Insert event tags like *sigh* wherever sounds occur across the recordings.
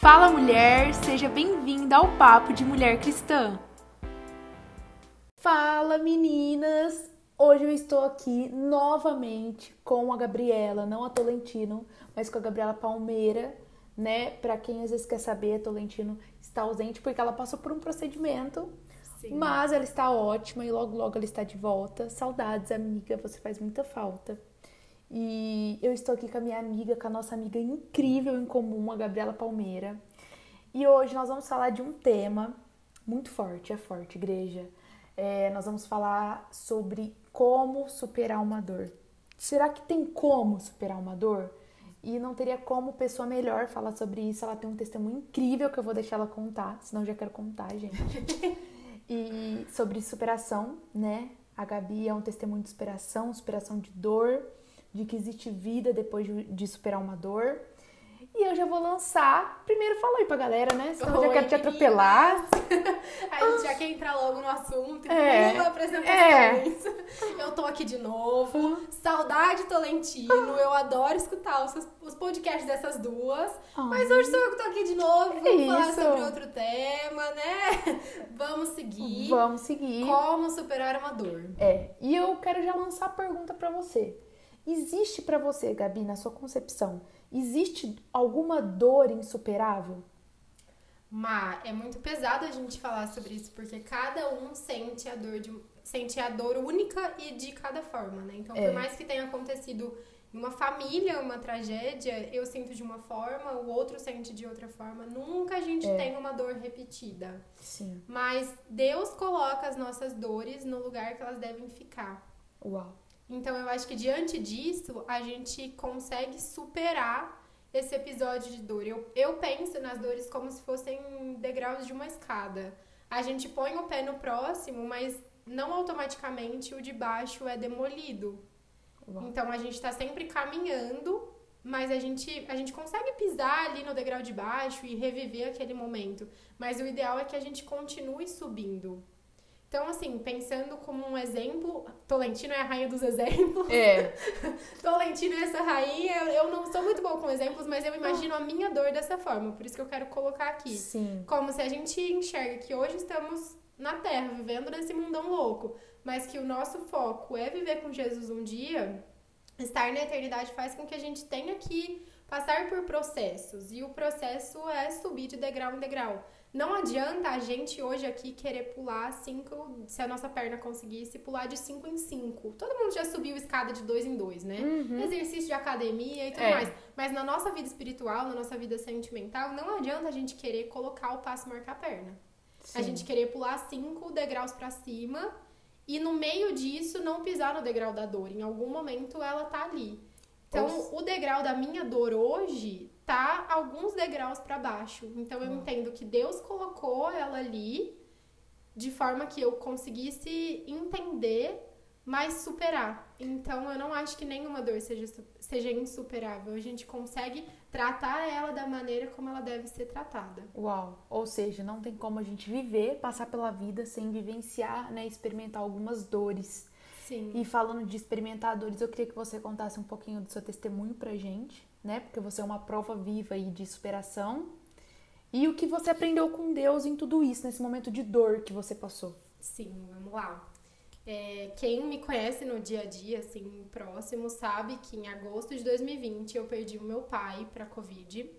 Fala mulher, seja bem-vinda ao Papo de Mulher Cristã. Fala meninas! Hoje eu estou aqui novamente com a Gabriela, não a Tolentino, mas com a Gabriela Palmeira, né? Para quem às vezes quer saber, a Tolentino está ausente porque ela passou por um procedimento, Sim. mas ela está ótima e logo logo ela está de volta. Saudades, amiga, você faz muita falta. E eu estou aqui com a minha amiga, com a nossa amiga incrível em comum, a Gabriela Palmeira. E hoje nós vamos falar de um tema muito forte, é forte, igreja. É, nós vamos falar sobre como superar uma dor. Será que tem como superar uma dor? E não teria como pessoa melhor falar sobre isso. Ela tem um testemunho incrível que eu vou deixar ela contar, senão eu já quero contar, gente. *laughs* e sobre superação, né? A Gabi é um testemunho de superação, superação de dor, de que existe vida depois de, superar uma dor. E eu já vou lançar. Primeiro fala aí pra galera, né? Senão eu já quero te atropelar. A gente *laughs* já quer entrar logo no assunto. É. Pula apresentações. Eu tô aqui de novo. Saudade Tolentino. Eu adoro escutar os, os podcasts dessas duas. Mas hoje sou eu que tô aqui de novo. Vamos É falar isso. sobre outro tema, né? Vamos seguir. Vamos seguir. Como superar uma dor. É, e eu quero já lançar a pergunta pra você. Existe pra você, Gabi, na sua concepção, existe alguma dor insuperável? Mas é muito pesado a gente falar sobre isso, porque cada um sente a dor de sente a dor única e de cada forma, né? Então, É. por mais que tenha acontecido em uma família, uma tragédia, eu sinto de uma forma, o outro sente de outra forma. Nunca a gente É. tem uma dor repetida. Sim. Mas Deus coloca as nossas dores no lugar que elas devem ficar. Uau. Então eu acho que diante disso a gente consegue superar esse episódio de dor. Eu, eu penso nas dores como se fossem degraus de uma escada. A gente põe o pé no próximo, mas não automaticamente o de baixo é demolido. Uau. Então a gente tá sempre caminhando, mas a gente, a gente consegue pisar ali no degrau de baixo e reviver aquele momento. Mas o ideal é que a gente continue subindo. Então, assim, pensando como um exemplo, Tolentino é a rainha dos exemplos. É, *laughs* Tolentino é essa rainha. Eu- não sou muito boa com exemplos, mas eu imagino a minha dor dessa forma. Por isso que eu quero colocar aqui. sim. Como se a gente enxerga que hoje estamos na Terra, vivendo nesse mundão louco, mas que o nosso foco é viver com Jesus um dia, estar na eternidade faz com que a gente tenha que passar por processos. E o processo é subir de degrau em degrau. Não adianta a gente hoje aqui querer pular cinco, se a nossa perna conseguisse, pular de cinco em cinco. Todo mundo já subiu escada de dois em dois, né? Exercício de academia e tudo É. mais. Mas na nossa vida espiritual, na nossa vida sentimental, não adianta a gente querer colocar o passo e marcar a perna. A Sim. gente querer pular cinco degraus pra cima e no meio disso não pisar no degrau da dor. Em algum momento ela tá ali. Então, Ou o degrau da minha dor hoje tá alguns degraus pra baixo. Então, eu entendo que Deus colocou ela ali de forma que eu conseguisse entender, mas superar. Então, eu não acho que nenhuma dor seja, seja insuperável. A gente consegue tratar ela da maneira como ela deve ser tratada. Uau. Ou seja, não tem como a gente viver, passar pela vida sem vivenciar, né, experimentar algumas dores. Sim. E falando de experimentar dores, eu queria que você contasse um pouquinho do seu testemunho pra gente, né? Porque você é uma prova viva aí de superação. E o que você aprendeu com Deus em tudo isso, nesse momento de dor que você passou. Sim, vamos lá. É, quem me conhece no dia a dia, assim, próximo, sabe que em agosto de 2020 eu perdi o meu pai pra Covid.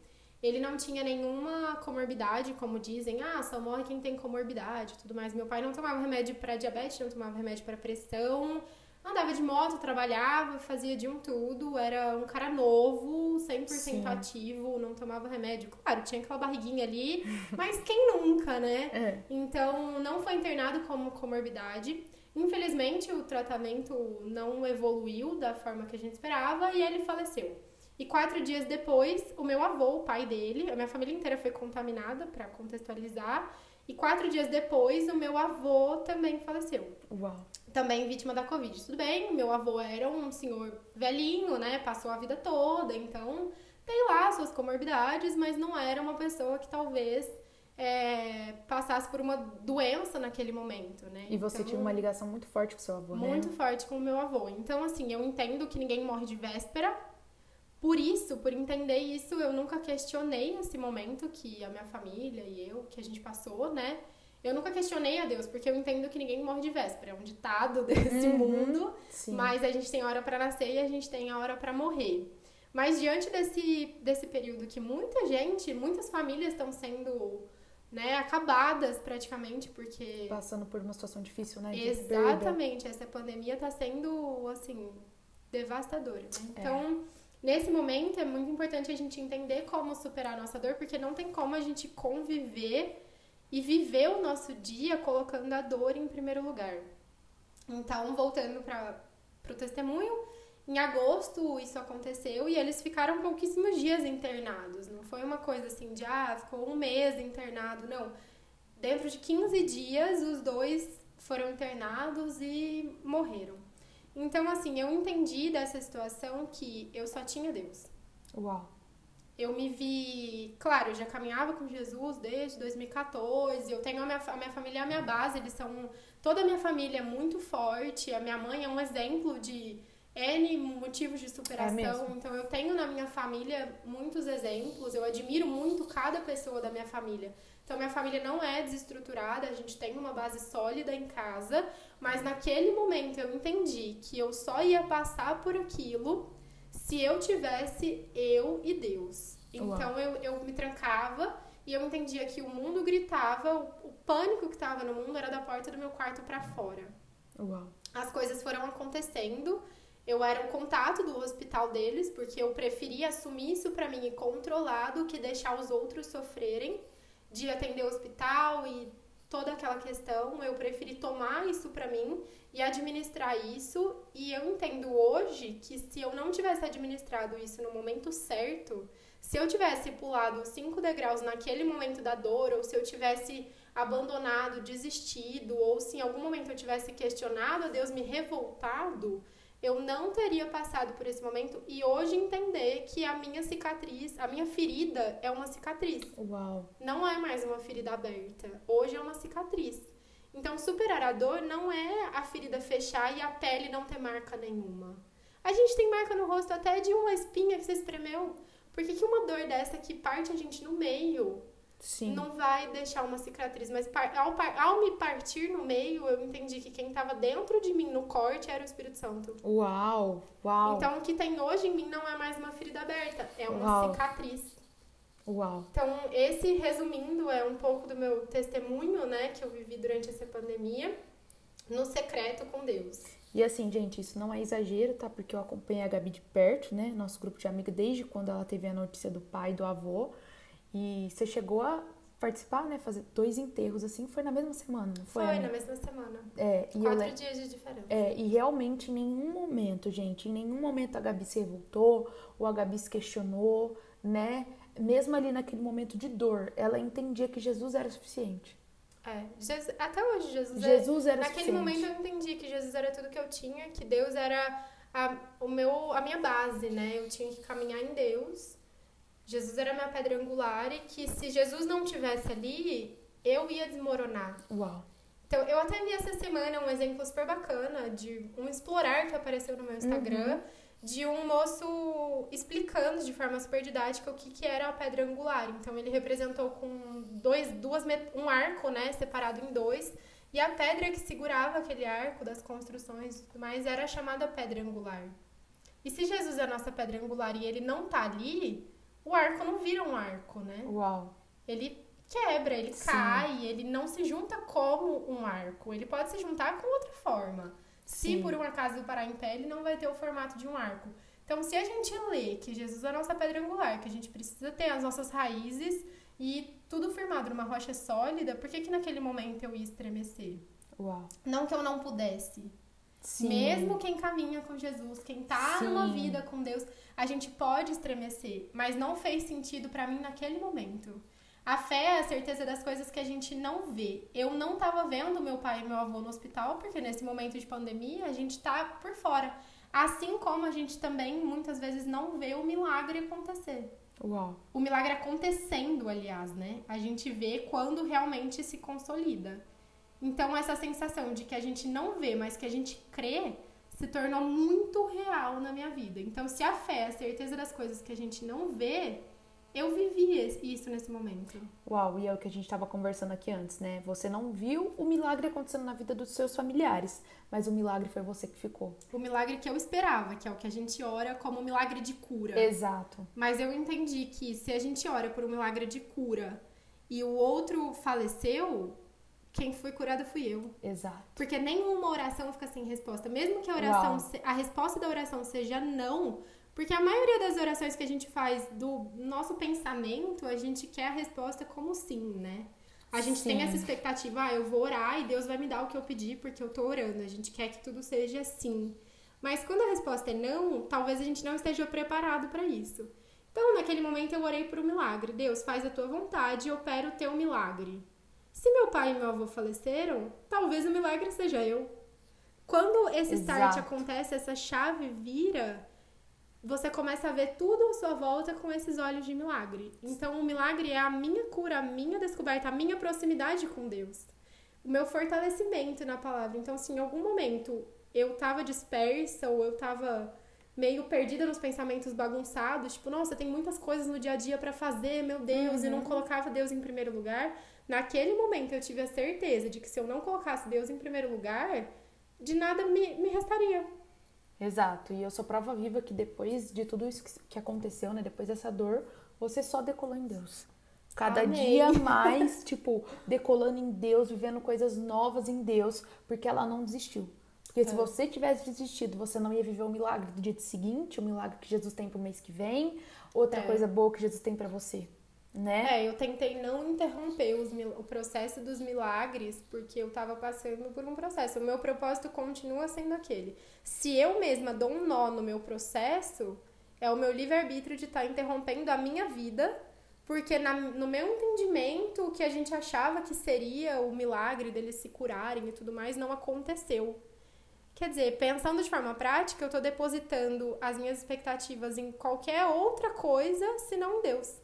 Ele não tinha nenhuma comorbidade, como dizem, ah, só morre quem tem comorbidade e tudo mais. Meu pai não tomava remédio pra diabetes, não tomava remédio pra pressão, andava de moto, trabalhava, fazia de um tudo, era um cara novo, 100% Sim. ativo, não tomava remédio. Claro, tinha aquela barriguinha ali, *laughs* mas quem nunca, né? É. Então, não foi internado como comorbidade. Infelizmente, o tratamento não evoluiu da forma que a gente esperava e ele faleceu. E quatro dias depois, o meu avô, o pai dele, a minha família inteira foi contaminada, para contextualizar. E quatro dias depois, o meu avô também faleceu Uau. também vítima da Covid. Tudo bem, meu avô era um senhor velhinho, né? Passou a vida toda, então tem lá suas comorbidades, mas não era uma pessoa que talvez é, passasse por uma doença naquele momento, né? E você Então, tinha uma ligação muito forte com seu avô, né? muito forte com o meu avô. Então, assim, eu entendo que ninguém morre de véspera, por isso, por entender isso, eu nunca questionei esse momento que a minha família e eu, que a gente passou, né? Eu nunca questionei a Deus, porque eu entendo que ninguém morre de véspera, é um ditado *laughs* desse Uhum, mundo, Sim. mas a gente tem hora para nascer e a gente tem a hora para morrer. Mas diante desse, desse período que muita gente, muitas famílias estão sendo né, acabadas praticamente, porque Passando por uma situação difícil, né? Exatamente, essa pandemia tá sendo, assim, devastadora, né? É. Nesse momento é muito importante a gente entender como superar a nossa dor, porque não tem como a gente conviver e viver o nosso dia colocando a dor em primeiro lugar. Então, voltando para o testemunho, em agosto isso aconteceu e eles ficaram pouquíssimos dias internados. Não foi uma coisa assim de, ah, ficou um mês internado, não. Dentro de 15 dias, os dois foram internados e morreram. Então, assim, eu entendi dessa situação que eu só tinha Deus. Uau. Eu me vi. Claro, eu já caminhava com Jesus desde 2014. Eu tenho a minha, a minha família é a minha base, eles são. Toda a minha família é muito forte. A minha mãe é um exemplo de N motivos de superação. mesmo? então eu tenho na minha família muitos exemplos. Eu admiro muito cada pessoa da minha família. Então minha família não é desestruturada, a gente tem uma base sólida em casa, mas naquele momento eu entendi que eu só ia passar por aquilo se eu tivesse eu e Deus. Uau. Então eu, eu me trancava e eu entendia que o mundo gritava, o, o pânico que estava no mundo era da porta do meu quarto para fora. Uau. As coisas foram acontecendo. Eu era o contato do hospital deles, porque eu preferia assumir isso pra mim e controlar do que deixar os outros sofrerem de atender o hospital e toda aquela questão. Eu preferi tomar isso pra mim e administrar isso. E eu entendo hoje que se eu não tivesse administrado isso no momento certo, se eu tivesse pulado cinco degraus naquele momento da dor, ou se eu tivesse abandonado, desistido, ou se em algum momento eu tivesse questionado a Deus, me revoltado, eu não teria passado por esse momento e hoje entender que a minha cicatriz, a minha ferida é uma cicatriz, Uau. não é mais uma ferida aberta. Hoje é uma cicatriz. Então, superar a dor não é a ferida fechar e a pele não ter marca nenhuma. A gente tem marca no rosto até de uma espinha que você espremeu. Por que, que uma dor dessa que parte a gente no meio Sim. não vai deixar uma cicatriz? Mas ao, ao me partir no meio, eu entendi que quem estava dentro de mim no corte era o Espírito Santo. Uau. Uau. Então, o que tem hoje em mim não é mais uma ferida aberta, é uma Uau. cicatriz. Uau. Então, esse, resumindo, é um pouco do meu testemunho, né, que eu vivi durante essa pandemia, no secreto com Deus. E assim, gente, isso não é exagero, tá? Porque eu acompanhei a Gabi de perto, né? Nosso grupo de amiga, desde quando ela teve a notícia do pai e do avô. E você chegou a participar, né? Fazer dois enterros, assim, foi na mesma semana, não foi? Foi, na mesma semana. É, e eu Quatro lembro. dias de diferença. É, e realmente em nenhum momento, gente, em nenhum momento a Gabi se revoltou ou a Gabi se questionou, né? Mesmo ali naquele momento de dor, ela entendia que Jesus era suficiente. É, Jesus- até hoje, Jesus, é- Jesus era Naquele suficiente. momento eu entendi que Jesus era tudo que eu tinha, que Deus era a, o meu, a minha base, né? Eu tinha que caminhar em Deus. Jesus era minha pedra angular e que se Jesus não tivesse ali, eu ia desmoronar. Uau. Então, eu até vi essa semana um exemplo super bacana de um explorar que apareceu no meu Instagram, de um moço explicando de forma super didática o que, que era a pedra angular. Então, ele representou com dois, duas, um arco, né, separado em dois, e a pedra que segurava aquele arco das construções e tudo mais era chamada pedra angular. E se Jesus é a nossa pedra angular e ele não tá ali, o arco não vira um arco, né? Uau. ele quebra, ele Sim. cai, ele não se junta como um arco. Ele pode se juntar com outra forma. Se Sim. por um acaso parar em pé, ele não vai ter o formato de um arco. Então, se a gente lê que Jesus é a nossa pedra angular, que a gente precisa ter as nossas raízes e tudo firmado numa rocha sólida, por que, que naquele momento eu ia estremecer? Uau. Não que eu não pudesse. Sim. Mesmo quem caminha com Jesus, quem tá numa Sim. vida com Deus, a gente pode estremecer, mas não fez sentido pra mim naquele momento. A fé é a certeza das coisas que a gente não vê. Eu não tava vendo meu pai e meu avô no hospital, porque nesse momento de pandemia a gente tá por fora. Assim como a gente também muitas vezes não vê o milagre acontecer. Uau. O milagre acontecendo, aliás, né? A gente vê quando realmente se consolida. Então, essa sensação de que a gente não vê, mas que a gente crê, se tornou muito real na minha vida. Então, se a fé é a certeza das coisas que a gente não vê, eu vivi isso nesse momento. Uau, e é o que a gente estava conversando aqui antes, né? Você não viu o milagre acontecendo na vida dos seus familiares, mas o milagre foi você que ficou. O milagre que eu esperava, que é o que a gente ora como milagre de cura. Exato. Mas eu entendi que se a gente ora por um milagre de cura e o outro faleceu, quem foi curada fui eu. Exato. Porque nenhuma oração fica sem resposta. Mesmo que a oração, se, a resposta da oração seja não, porque a maioria das orações que a gente faz do nosso pensamento, a gente quer a resposta como sim, né? A gente sim. tem essa expectativa, ah, eu vou orar e Deus vai me dar o que eu pedi porque eu tô orando. A gente quer que tudo seja sim. Mas quando a resposta é não, talvez a gente não esteja preparado para isso. Então, naquele momento eu orei por um milagre. Deus, faz a tua vontade e opera o teu milagre. Se meu pai e meu avô faleceram, talvez o milagre seja eu. Quando esse Exato. start acontece, essa chave vira, você começa a ver tudo à sua volta com esses olhos de milagre. Então, o milagre é a minha cura, a minha descoberta, a minha proximidade com Deus. O meu fortalecimento na palavra. Então, se em algum momento eu tava dispersa ou eu tava meio perdida nos pensamentos bagunçados, tipo, nossa, tem muitas coisas no dia a dia para fazer, meu Deus, uhum. e não uhum. colocava Deus em primeiro lugar. Naquele momento eu tive a certeza de que se eu não colocasse Deus em primeiro lugar, de nada me, me restaria. Exato, e eu sou prova viva que depois de tudo isso que aconteceu, né, depois dessa dor, você só decolou em Deus. Cada Amém. dia *laughs* mais, tipo, decolando em Deus, vivendo coisas novas em Deus, porque ela não desistiu. Porque é. se você tivesse desistido, você não ia viver o milagre do dia seguinte, o milagre que Jesus tem pro mês que vem, outra é. coisa boa que Jesus tem para você né? É, eu tentei não interromper os, o processo dos milagres, porque eu tava passando por um processo. O meu propósito continua sendo aquele. Se eu mesma dou um nó no meu processo, é o meu livre-arbítrio de estar tá interrompendo a minha vida, porque na, no meu entendimento, o que a gente achava que seria o milagre deles se curarem e tudo mais, não aconteceu. Quer dizer, pensando de forma prática, eu tô depositando as minhas expectativas em qualquer outra coisa senão Deus.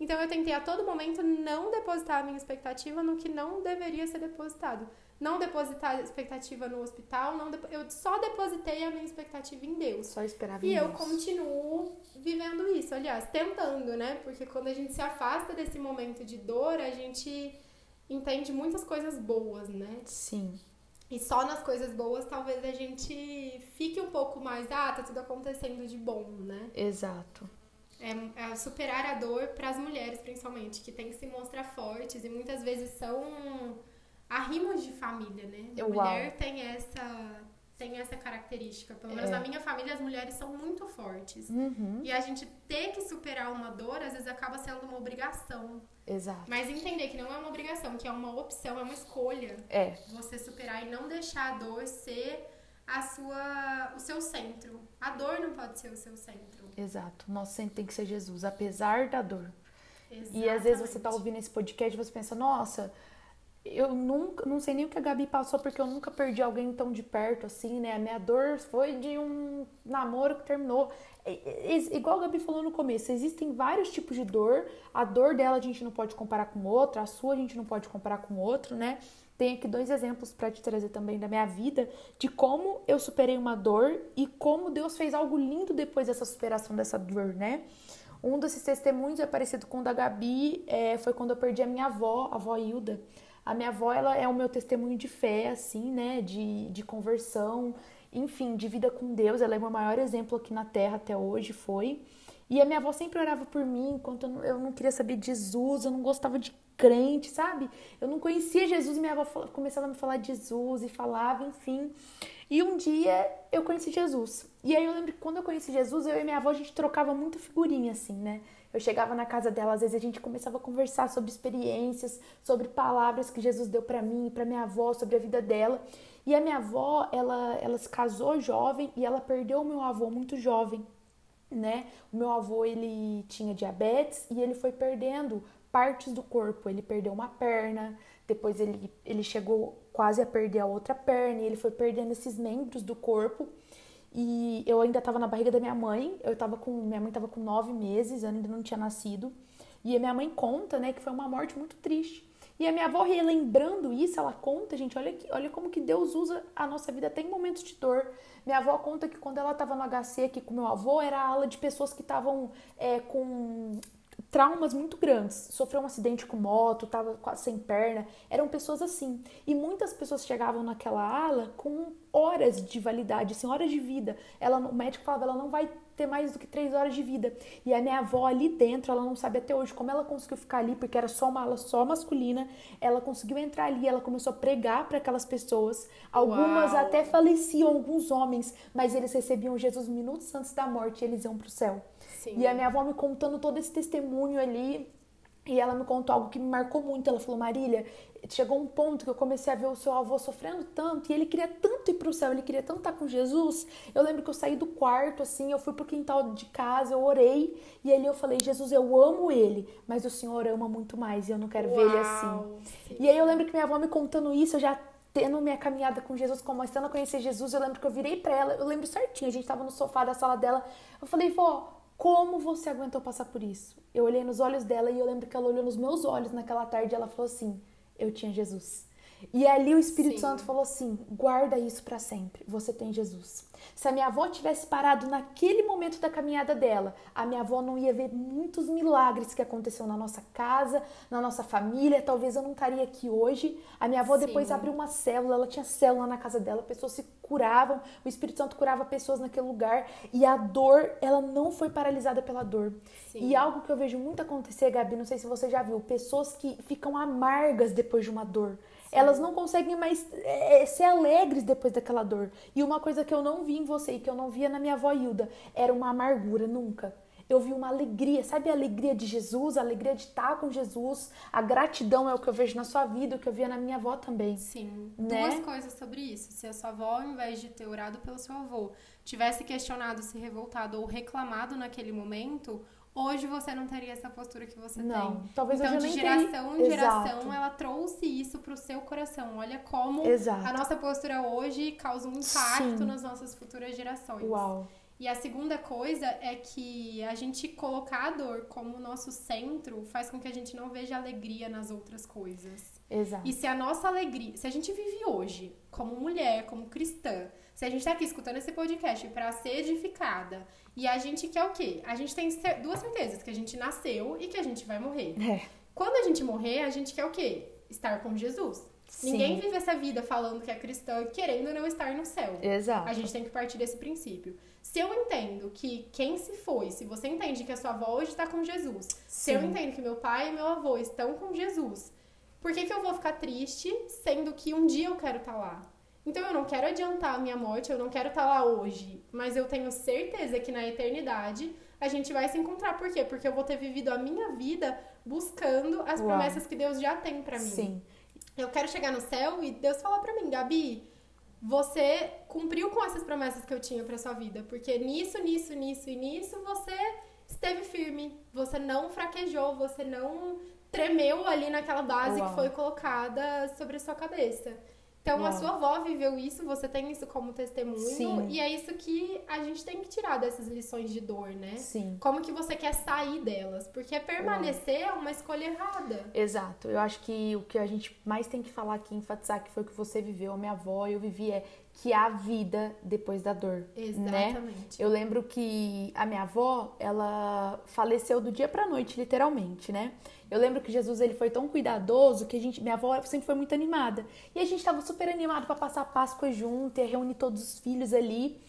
Então eu tentei a todo momento não depositar a minha expectativa no que não deveria ser depositado. Não depositar a expectativa no hospital, não eu só depositei a minha expectativa em Deus. Só esperava E eu Deus. continuo vivendo isso, aliás, tentando, né? Porque quando a gente se afasta desse momento de dor, a gente entende muitas coisas boas, né? Sim. E só nas coisas boas talvez a gente fique um pouco mais, ah, tá tudo acontecendo de bom, né? Exato é, é superar a dor para as mulheres, principalmente, que tem que se mostrar fortes e muitas vezes são arrimos de família, né? A mulher tem essa tem essa característica. Pelo menos é. na minha família, as mulheres são muito fortes. Uhum. E a gente ter que superar uma dor, às vezes acaba sendo uma obrigação. Exato. Mas entender que não é uma obrigação, que é uma opção, é uma escolha. É. Você superar e não deixar a dor ser a sua, o seu centro. A dor não pode ser o seu centro. Exato. Nosso centro tem que ser Jesus, apesar da dor. Exatamente. E às vezes você tá ouvindo esse podcast e você pensa, nossa, eu nunca, não sei nem o que a Gabi passou, porque eu nunca perdi alguém tão de perto assim, né? A minha dor foi de um namoro que terminou. É, é, igual a Gabi falou no começo, existem vários tipos de dor. A dor dela a gente não pode comparar com outra, a sua a gente não pode comparar com outro, né? Tem aqui dois exemplos para te trazer também da minha vida, de como eu superei uma dor e como Deus fez algo lindo depois dessa superação dessa dor, né? Um desses testemunhos é parecido com o da Gabi, é, foi quando eu perdi a minha avó, a avó Hilda. A minha avó, ela é o meu testemunho de fé, assim, né? De, de conversão, enfim, de vida com Deus. Ela é o meu maior exemplo aqui na Terra até hoje, foi. E a minha avó sempre orava por mim, enquanto eu não, eu não queria saber de Jesus, eu não gostava de crente, sabe? Eu não conhecia Jesus e minha avó começava a me falar de Jesus e falava, enfim. E um dia eu conheci Jesus. E aí eu lembro que quando eu conheci Jesus, eu e minha avó a gente trocava muita figurinha, assim, né? Eu chegava na casa dela, às vezes a gente começava a conversar sobre experiências, sobre palavras que Jesus deu para mim, para minha avó, sobre a vida dela. E a minha avó, ela, ela se casou jovem e ela perdeu o meu avô muito jovem né? O meu avô, ele tinha diabetes e ele foi perdendo partes do corpo. Ele perdeu uma perna, depois ele, ele chegou quase a perder a outra perna e ele foi perdendo esses membros do corpo. E eu ainda estava na barriga da minha mãe, eu tava com, minha mãe estava com nove meses, eu ainda não tinha nascido. E a minha mãe conta, né, que foi uma morte muito triste. E a minha avó, relembrando isso, ela conta, gente, olha, que, olha como que Deus usa a nossa vida até em momentos de dor. Minha avó conta que quando ela estava no HC aqui com meu avô, era a ala de pessoas que estavam é, com traumas muito grandes. Sofreu um acidente com moto, estava quase sem perna. Eram pessoas assim. E muitas pessoas chegavam naquela ala com horas de validade, assim, horas de vida. Ela, o médico falava, ela não vai ter mais do que três horas de vida. E a minha avó ali dentro, ela não sabe até hoje como ela conseguiu ficar ali, porque era só uma ala só masculina. Ela conseguiu entrar ali, ela começou a pregar para aquelas pessoas. Algumas Uau. até faleciam, alguns homens, mas eles recebiam Jesus minutos antes da morte e eles iam para o céu. Sim. E a minha avó me contando todo esse testemunho ali. E ela me contou algo que me marcou muito. Ela falou: Marília, chegou um ponto que eu comecei a ver o seu avô sofrendo tanto e ele queria tanto ir pro céu, ele queria tanto estar com Jesus. Eu lembro que eu saí do quarto, assim, eu fui pro quintal de casa, eu orei e ali eu falei: Jesus, eu amo ele, mas o Senhor ama muito mais e eu não quero Uau, ver ele assim. Sim. E aí eu lembro que minha avó me contando isso, eu já tendo minha caminhada com Jesus, começando a conhecer Jesus, eu lembro que eu virei para ela, eu lembro certinho, a gente tava no sofá da sala dela, eu falei: vó como você aguentou passar por isso? Eu olhei nos olhos dela e eu lembro que ela olhou nos meus olhos naquela tarde e ela falou assim: Eu tinha Jesus. E ali o Espírito Sim. Santo falou assim: guarda isso para sempre. Você tem Jesus. Se a minha avó tivesse parado naquele momento da caminhada dela, a minha avó não ia ver muitos milagres que aconteceram na nossa casa, na nossa família. Talvez eu não estaria aqui hoje. A minha avó Sim. depois abriu uma célula, ela tinha célula na casa dela, pessoas se curavam, o Espírito Santo curava pessoas naquele lugar e a dor, ela não foi paralisada pela dor. Sim. E algo que eu vejo muito acontecer, Gabi, não sei se você já viu, pessoas que ficam amargas depois de uma dor. Elas não conseguem mais é, é, ser alegres depois daquela dor. E uma coisa que eu não vi em você e que eu não via na minha avó Hilda era uma amargura, nunca. Eu vi uma alegria, sabe a alegria de Jesus, a alegria de estar com Jesus, a gratidão é o que eu vejo na sua vida, o que eu via na minha avó também. Sim. Né? Duas coisas sobre isso. Se a sua avó, ao invés de ter orado pelo seu avô, tivesse questionado, se revoltado ou reclamado naquele momento, hoje você não teria essa postura que você não, tem. Talvez então, de geração em geração, Exato. ela trouxe isso pro seu coração. Olha como Exato. a nossa postura hoje causa um impacto Sim. nas nossas futuras gerações. Uau. E a segunda coisa é que a gente colocar a dor como nosso centro faz com que a gente não veja alegria nas outras coisas. Exato. E se a nossa alegria, se a gente vive hoje como mulher, como cristã, se a gente tá aqui escutando esse podcast para ser edificada e a gente quer o quê? A gente tem duas certezas, que a gente nasceu e que a gente vai morrer. É. Quando a gente morrer, a gente quer o quê? Estar com Jesus. Sim. Ninguém vive essa vida falando que é cristã querendo não estar no céu. Exato. A gente tem que partir desse princípio. Se eu entendo que quem se foi, se você entende que a sua avó hoje está com Jesus, Sim. se eu entendo que meu pai e meu avô estão com Jesus, por que, que eu vou ficar triste sendo que um dia eu quero estar tá lá? Então eu não quero adiantar a minha morte, eu não quero estar tá lá hoje, mas eu tenho certeza que na eternidade a gente vai se encontrar. Por quê? Porque eu vou ter vivido a minha vida buscando as Uau. promessas que Deus já tem para mim. Sim. Eu quero chegar no céu e Deus falar para mim, Gabi, você cumpriu com essas promessas que eu tinha para sua vida, porque nisso, nisso, nisso e nisso você esteve firme, você não fraquejou, você não tremeu ali naquela base Uau. que foi colocada sobre a sua cabeça. Então, Uau. a sua avó viveu isso, você tem isso como testemunho. Sim. E é isso que a gente tem que tirar dessas lições de dor, né? Sim. Como que você quer sair delas? Porque permanecer Uau. é uma escolha errada. Exato. Eu acho que o que a gente mais tem que falar aqui, enfatizar que foi o que você viveu, a minha avó, eu vivi, é que há vida depois da dor. Né? Exatamente. Né? Eu lembro que a minha avó, ela faleceu do dia pra noite, literalmente, né? Eu lembro que Jesus ele foi tão cuidadoso que a gente, minha avó sempre foi muito animada. E a gente estava super animado para passar a Páscoa junto, e reunir todos os filhos ali.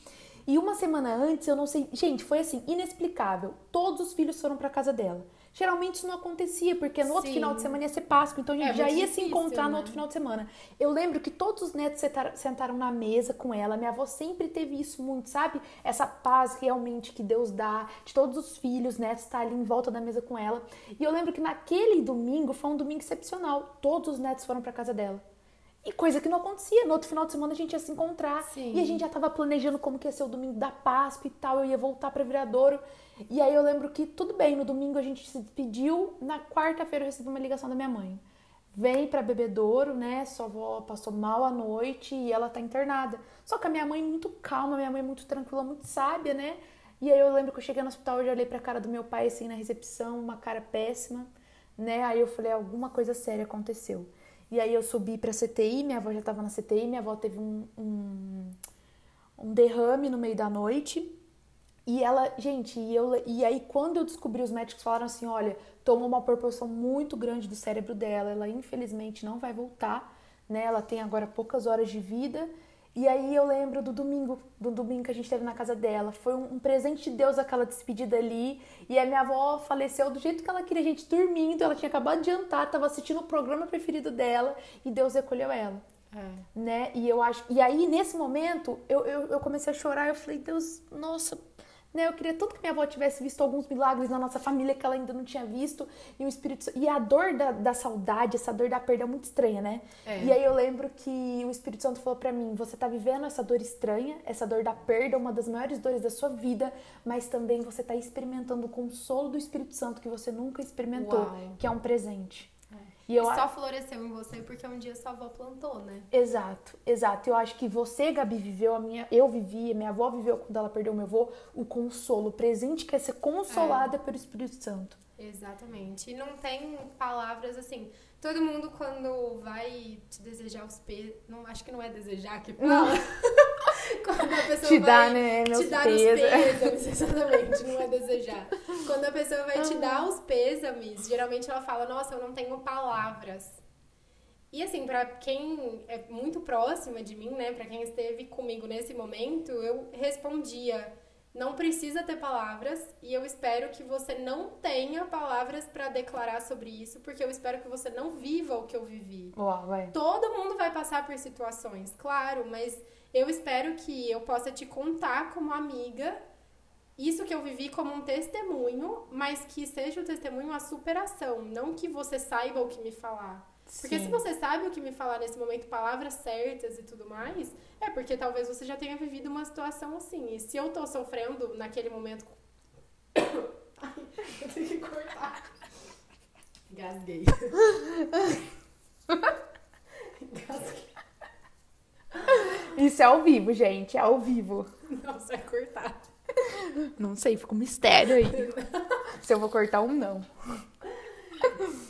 E uma semana antes, eu não sei, gente, foi assim, inexplicável. Todos os filhos foram para casa dela. Geralmente isso não acontecia, porque no outro Sim. final de semana ia ser Páscoa, então a gente é, já ia difícil, se encontrar né? no outro final de semana. Eu lembro que todos os netos sentaram na mesa com ela. Minha avó sempre teve isso muito, sabe? Essa paz realmente que Deus dá, de todos os filhos, netos, estar tá ali em volta da mesa com ela. E eu lembro que naquele domingo foi um domingo excepcional. Todos os netos foram para casa dela. E coisa que não acontecia. No outro final de semana a gente ia se encontrar. Sim. E a gente já tava planejando como que ia ser o domingo da Páscoa e tal. Eu ia voltar para Viradouro. E aí eu lembro que tudo bem, no domingo a gente se despediu, na quarta-feira eu recebi uma ligação da minha mãe. Vem para Bebedouro, né? Sua avó passou mal à noite e ela tá internada. Só que a minha mãe muito calma, minha mãe muito tranquila, muito sábia, né? E aí eu lembro que eu cheguei no hospital, já olhei pra cara do meu pai, assim, na recepção, uma cara péssima, né? Aí eu falei, alguma coisa séria aconteceu. E aí eu subi pra CTI, minha avó já tava na CTI, minha avó teve um, um, um derrame no meio da noite. E ela, gente, e, eu, e aí quando eu descobri, os médicos falaram assim, olha, tomou uma proporção muito grande do cérebro dela, ela infelizmente não vai voltar, né? Ela tem agora poucas horas de vida. E aí eu lembro do domingo, do domingo que a gente teve na casa dela. Foi um, um presente de Deus aquela despedida ali. E a minha avó faleceu do jeito que ela queria, a gente dormindo. Ela tinha acabado de jantar, tava assistindo o programa preferido dela e Deus recolheu ela. É. Né? E eu acho. E aí, nesse momento, eu, eu, eu comecei a chorar. Eu falei, Deus, nossa, né? Eu queria tanto que minha avó tivesse visto alguns milagres na nossa família que ela ainda não tinha visto. E o Espírito E a dor da, da saudade, essa dor da perda é muito estranha, né? É. E aí eu lembro que o Espírito Santo falou para mim: você tá vivendo essa dor estranha, essa dor da perda, uma das maiores dores da sua vida, mas também você tá experimentando o consolo do Espírito Santo que você nunca experimentou, Uau. que é um presente. E, eu, só floresceu em você porque um dia sua avó plantou, né? Exato, exato. Eu acho que você, Gabi, viveu a minha. Eu vivi, minha avó viveu quando ela perdeu meu avô, o consolo, o presente que é ser consolada é. pelo Espírito Santo. Exatamente. E não tem palavras assim. Todo mundo quando vai te desejar os pesos. Não, acho que não é desejar que fala. *laughs* *laughs* quando a pessoa te vai dá, né, te dar os pêsames, *laughs* exatamente, não é desejar. Quando a pessoa vai te dar os pêsames, geralmente ela fala, nossa, eu não tenho palavras. E assim, para quem é muito próxima de mim, né, para quem esteve comigo nesse momento, eu respondia não precisa ter palavras e eu espero que você não tenha palavras para declarar sobre isso, porque eu espero que você não viva o que eu vivi. Uau, vai. Todo mundo vai passar por situações, claro, mas eu espero que eu possa te contar como amiga isso que eu vivi como um testemunho, mas que seja o testemunho a superação, não que você saiba o que me falar. Porque Sim. se você sabe o que me falar nesse momento, palavras certas e tudo mais, é porque talvez você já tenha vivido uma situação assim. E se eu tô sofrendo naquele momento. *coughs* Ai, eu tenho que cortar. Gasguei. Gasguei. *laughs* Isso é ao vivo, gente. É ao vivo. Não, você vai cortar. Não sei, fica um mistério aí. *laughs* se eu vou cortar ou não.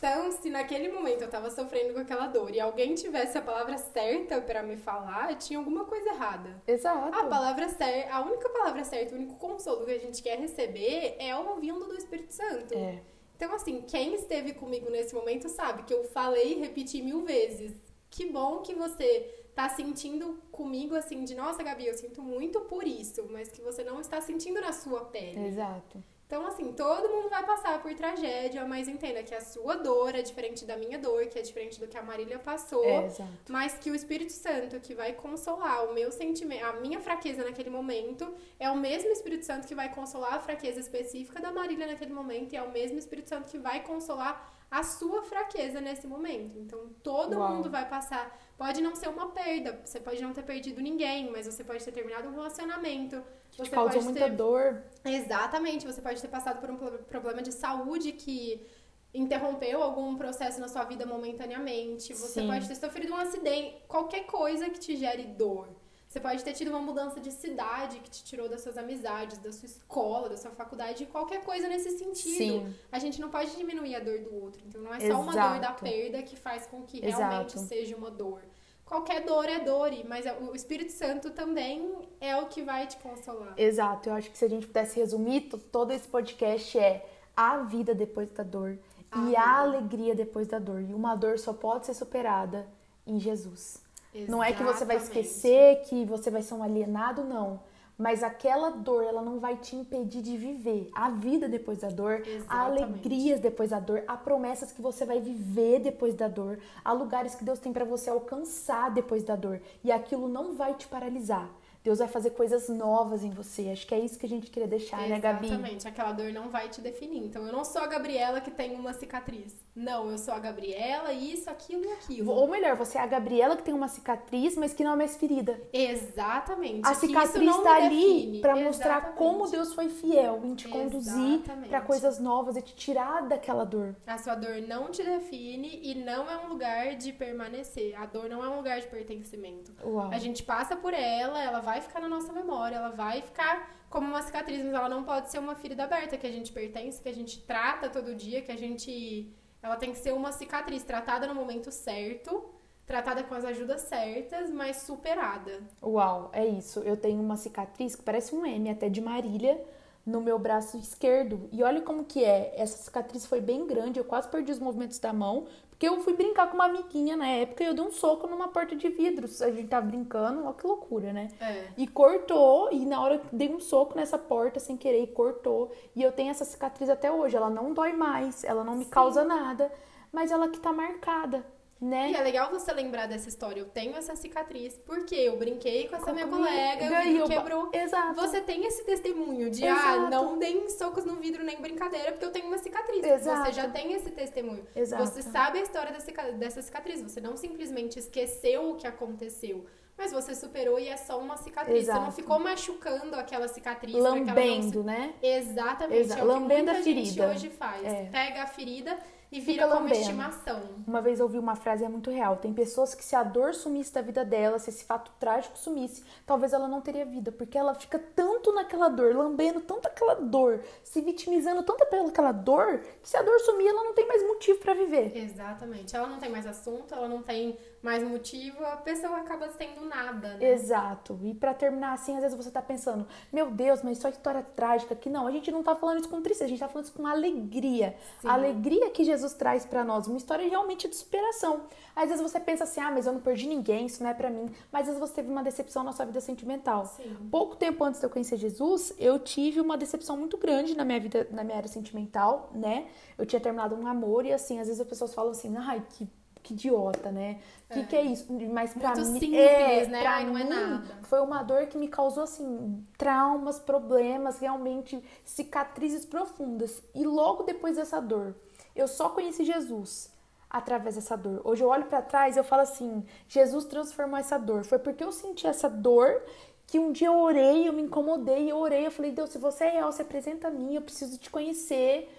Então, se naquele momento eu tava sofrendo com aquela dor e alguém tivesse a palavra certa para me falar, tinha alguma coisa errada. Exato. A palavra certa, a única palavra certa, o único consolo que a gente quer receber é ouvindo do Espírito Santo. É. Então, assim, quem esteve comigo nesse momento sabe que eu falei e repeti mil vezes. Que bom que você tá sentindo comigo assim de nossa, Gabi, eu sinto muito por isso, mas que você não está sentindo na sua pele. Exato. Então, assim, todo mundo vai passar por tragédia, mas entenda que a sua dor é diferente da minha dor, que é diferente do que a Marília passou. É. Mas que o Espírito Santo que vai consolar o meu sentimento, a minha fraqueza naquele momento, é o mesmo Espírito Santo que vai consolar a fraqueza específica da Marília naquele momento, e é o mesmo Espírito Santo que vai consolar a sua fraqueza nesse momento. Então, todo Uau. mundo vai passar. Pode não ser uma perda, você pode não ter perdido ninguém, mas você pode ter terminado um relacionamento você causou pode muita ter... dor. Exatamente. Você pode ter passado por um problema de saúde que interrompeu algum processo na sua vida momentaneamente. Você Sim. pode ter sofrido um acidente, qualquer coisa que te gere dor. Você pode ter tido uma mudança de cidade que te tirou das suas amizades, da sua escola, da sua faculdade, qualquer coisa nesse sentido. Sim. A gente não pode diminuir a dor do outro. Então não é só Exato. uma dor da perda que faz com que realmente Exato. seja uma dor qualquer dor é dor, mas é, o Espírito Santo também é o que vai te consolar. Exato, eu acho que se a gente pudesse resumir, todo esse podcast é a vida depois da dor a e vida. a alegria depois da dor. E uma dor só pode ser superada em Jesus. Exatamente. Não é que você vai esquecer, que você vai ser um alienado, não mas aquela dor, ela não vai te impedir de viver a vida depois da dor, Exatamente. há alegrias depois da dor, há promessas que você vai viver depois da dor, há lugares que Deus tem para você alcançar depois da dor, e aquilo não vai te paralisar. Deus vai fazer coisas novas em você. Acho que é isso que a gente queria deixar, Exatamente. né, Gabi? Exatamente. Aquela dor não vai te definir. Então, eu não sou a Gabriela que tem uma cicatriz. Não, eu sou a Gabriela, isso, aquilo e aquilo. Ou melhor, você é a Gabriela que tem uma cicatriz, mas que não é mais ferida. Exatamente. A cicatriz está ali para mostrar como Deus foi fiel em te conduzir para coisas novas e te tirar daquela dor. A sua dor não te define e não é um lugar de permanecer. A dor não é um lugar de pertencimento. Uau. A gente passa por ela, ela vai vai ficar na nossa memória, ela vai ficar como uma cicatriz, mas ela não pode ser uma ferida aberta que a gente pertence, que a gente trata todo dia, que a gente. Ela tem que ser uma cicatriz tratada no momento certo, tratada com as ajudas certas, mas superada. Uau, é isso. Eu tenho uma cicatriz que parece um M, até de Marília, no meu braço esquerdo. E olha como que é. Essa cicatriz foi bem grande, eu quase perdi os movimentos da mão, porque eu fui brincar com uma amiguinha na época e eu dei um soco numa porta de vidros. A gente tava brincando, olha que loucura, né? É. E cortou, e na hora eu dei um soco nessa porta sem querer e cortou. E eu tenho essa cicatriz até hoje. Ela não dói mais, ela não me Sim. causa nada, mas ela que tá marcada, né? E é legal você lembrar dessa história. Eu tenho essa cicatriz porque eu brinquei com essa minha colega, ba- quebrou. Exato. Você tem esse testemunho de, ah, Exato. não deem socos no vidro nem brincadeira, porque eu tenho uma cicatriz. Exato. Você já tem esse testemunho. Exato. Você sabe a história dessa cicatriz. Você não simplesmente esqueceu o que aconteceu, mas você superou e é só uma cicatriz. Você não Exato. ficou machucando aquela cicatriz. não Lambendo, né? Exatamente. Exa- É o que lambendo a muita gente ferida. hoje faz. É. Pega a ferida e vira como lambendo. estimação. Uma vez eu ouvi uma frase é muito real. Tem pessoas que se a dor sumisse da vida dela, se esse fato trágico sumisse, talvez ela não teria vida, porque ela fica tanto naquela dor, lambendo tanto aquela dor, se vitimizando tanto pelaquela dor, que se a dor sumir, ela não tem mais motivo pra viver. Exatamente. Ela não tem mais assunto, ela não tem mais motivo, a pessoa acaba sendo nada, né? Exato. E pra terminar assim, às vezes você tá pensando, meu Deus, mas só história trágica que não. A gente não tá falando isso com tristeza, a gente tá falando isso com alegria. Sim. A alegria que Jesus traz pra nós, uma história realmente de superação. Às vezes você pensa assim, ah, mas eu não perdi ninguém, isso não é pra mim. Mas às vezes você teve uma decepção na sua vida sentimental. Sim. Pouco tempo antes de eu conhecer Jesus, eu tive uma decepção muito grande na minha vida, na minha área sentimental, né? Eu tinha terminado um namoro e assim, às vezes as pessoas falam assim, ai, que, que idiota, né? O que, É. que é isso? Mas pra Muito mim. simples, é, né? Ai, não é mim, nada. Foi uma dor que me causou, assim, traumas, problemas, realmente cicatrizes profundas. E logo depois dessa dor, eu só conheci Jesus através dessa dor. Hoje eu olho pra trás e eu falo assim: Jesus transformou essa dor. Foi porque eu senti essa dor que um dia eu orei, eu me incomodei, eu orei, eu falei: Deus, se você é real, se apresenta a mim, eu preciso te conhecer.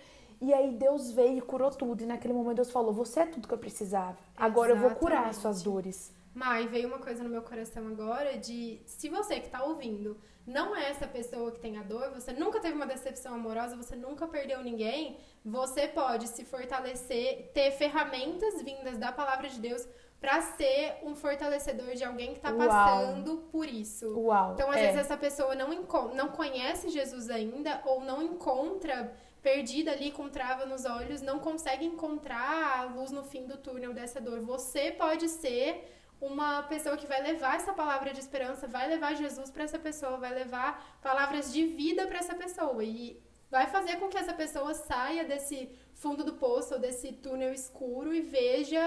E aí Deus veio e curou tudo. E naquele momento Deus falou: Você é tudo que eu precisava. Agora eu vou curar as suas Exatamente. dores. Mai, veio uma coisa no meu coração agora de se você que tá ouvindo não é essa pessoa que tem a dor, você nunca teve uma decepção amorosa, você nunca perdeu ninguém, você pode se fortalecer, ter ferramentas vindas da palavra de Deus pra ser um fortalecedor de alguém que tá Uau. passando por isso. Uau. Então, às é. vezes, essa pessoa não, não conhece Jesus ainda ou não encontra, perdida ali com trava nos olhos, não consegue encontrar a luz no fim do túnel dessa dor. Você pode ser uma pessoa que vai levar essa palavra de esperança, vai levar Jesus para essa pessoa, vai levar palavras de vida para essa pessoa e vai fazer com que essa pessoa saia desse fundo do poço ou desse túnel escuro e veja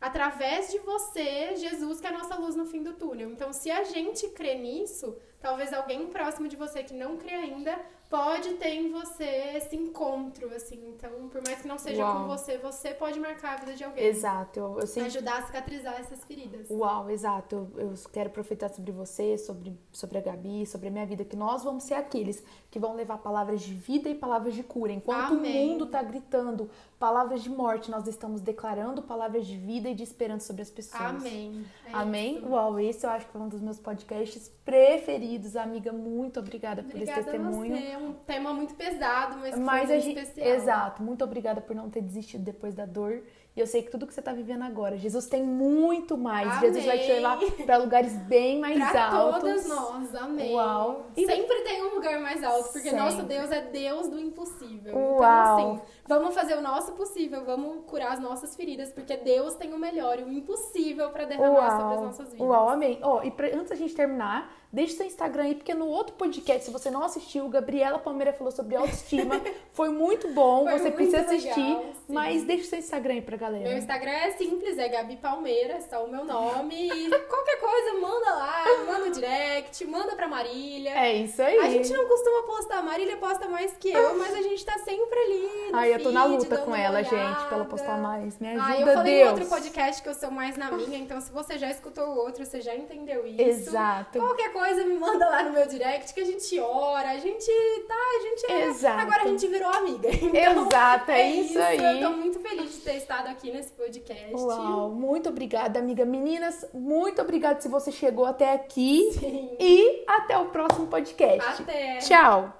através de você, Jesus, que é a nossa luz no fim do túnel. Então, se a gente crê nisso, talvez alguém próximo de você que não crê ainda pode ter em você esse encontro, assim. Então, por mais que não seja Uau. com você, você pode marcar a vida de alguém. Exato. Eu, eu sempre Ajudar a cicatrizar essas feridas. Uau, exato. Eu, eu quero profetizar sobre você, sobre, sobre a Gabi, sobre a minha vida, que nós vamos ser aqueles que vão levar palavras de vida e palavras de cura. Enquanto Amém. o mundo tá gritando palavras de morte, nós estamos declarando palavras de vida e de esperança sobre as pessoas. Amém. É Amém? isso. Uau, esse eu acho que foi um dos meus podcasts preferidos. Amiga, muito obrigada por Obrigada esse testemunho. você. É um tema muito pesado, mas, Mas foi gente, especial. exato, muito obrigada por não ter desistido depois da dor. E eu sei que tudo que você tá vivendo agora, Jesus tem muito mais. Amém. Jesus vai te levar para lugares bem mais Pra altos. todas nós, amém. Uau. E- Sempre tem um lugar mais alto, porque Sempre. nosso Deus é Deus do impossível. Uau. Então, assim, vamos fazer o nosso possível, vamos curar as nossas feridas, porque Deus tem o melhor e o impossível pra derramar sobre as Uau, nossas vidas. uau, amém. Ó, e pra- antes da gente terminar, deixa seu Instagram aí, porque no outro podcast, se você não assistiu, Gabriela Palmeira falou sobre autoestima. *laughs* Foi muito bom, Foi você muito precisa legal, assistir. sim. mas deixa seu Instagram aí pra galera. Meu Instagram é simples, é Gabi Palmeira, só o meu nome. E qualquer coisa, manda lá, manda o direct, manda pra Marília. É isso aí. A gente não costuma postar, a Marília posta mais que eu, mas a gente tá sempre ali. Ai, eu tô na luta com ela, olhada. gente, pra ela postar mais. Me ajuda, Ah, eu falei Deus. no outro podcast que eu sou mais na minha, então se você já escutou o outro, você já entendeu isso. Exato. Qualquer coisa me manda lá no meu direct que a gente ora, a gente tá, a gente é. Exato. Agora a gente virou amiga. *laughs* Então, Exato, é, isso aí. Eu tô muito feliz de ter estado aqui nesse podcast. Uau, muito obrigada, amiga. Meninas, muito obrigada se você chegou até aqui. Sim. E até o próximo podcast. Até. Tchau.